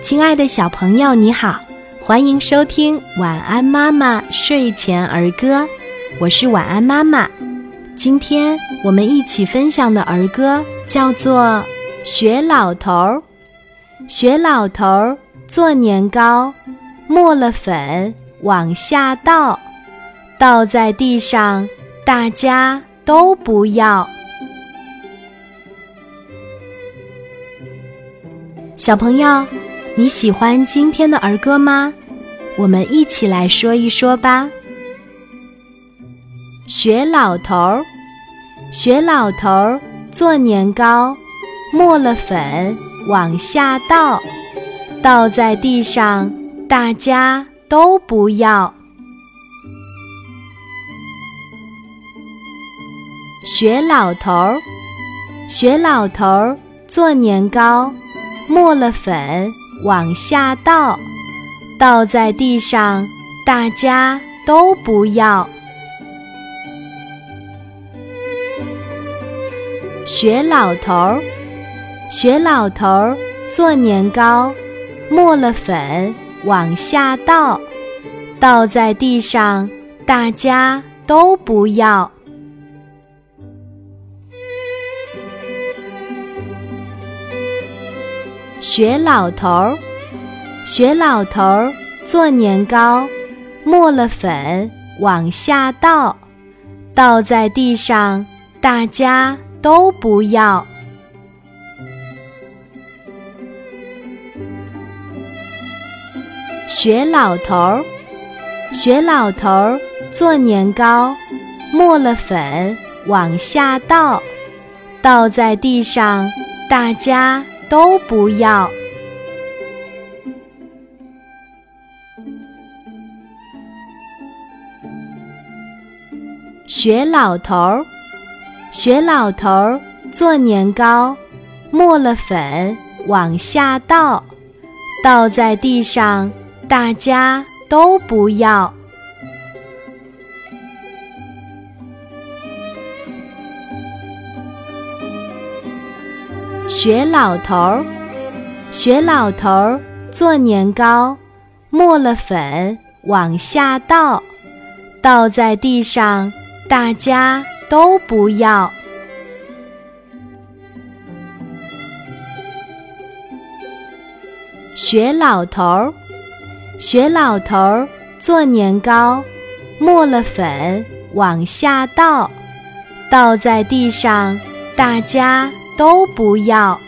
亲爱的小朋友，你好，欢迎收听《晚安妈妈睡前儿歌》，我是晚安妈妈。今天我们一起分享的儿歌叫做《学老头儿》。学老头儿做年糕，磨了粉往下倒，倒在地上，大家都不要。小朋友，你喜欢今天的儿歌吗？我们一起来说一说吧。学老头儿，学老头儿做年糕，磨了粉往下倒，倒在地上，大家都不要。学老头儿，学老头儿做年糕。磨了粉往下倒，倒在地上，大家都不要。学老头儿，学老头儿做年糕，磨了粉往下倒，倒在地上，大家都不要。学老头儿，学老头儿做年糕，磨了粉往下倒，倒在地上，大家都不要。学老头儿，学老头儿做年糕，磨了粉往下倒，倒在地上，大家。都不要学老头儿，学老头儿做年糕，磨了粉往下倒，倒在地上，大家都不要。学老头儿，学老头儿做年糕，磨了粉往下倒，倒在地上，大家都不要。学老头儿，学老头儿做年糕，磨了粉往下倒，倒在地上，大家。都不要。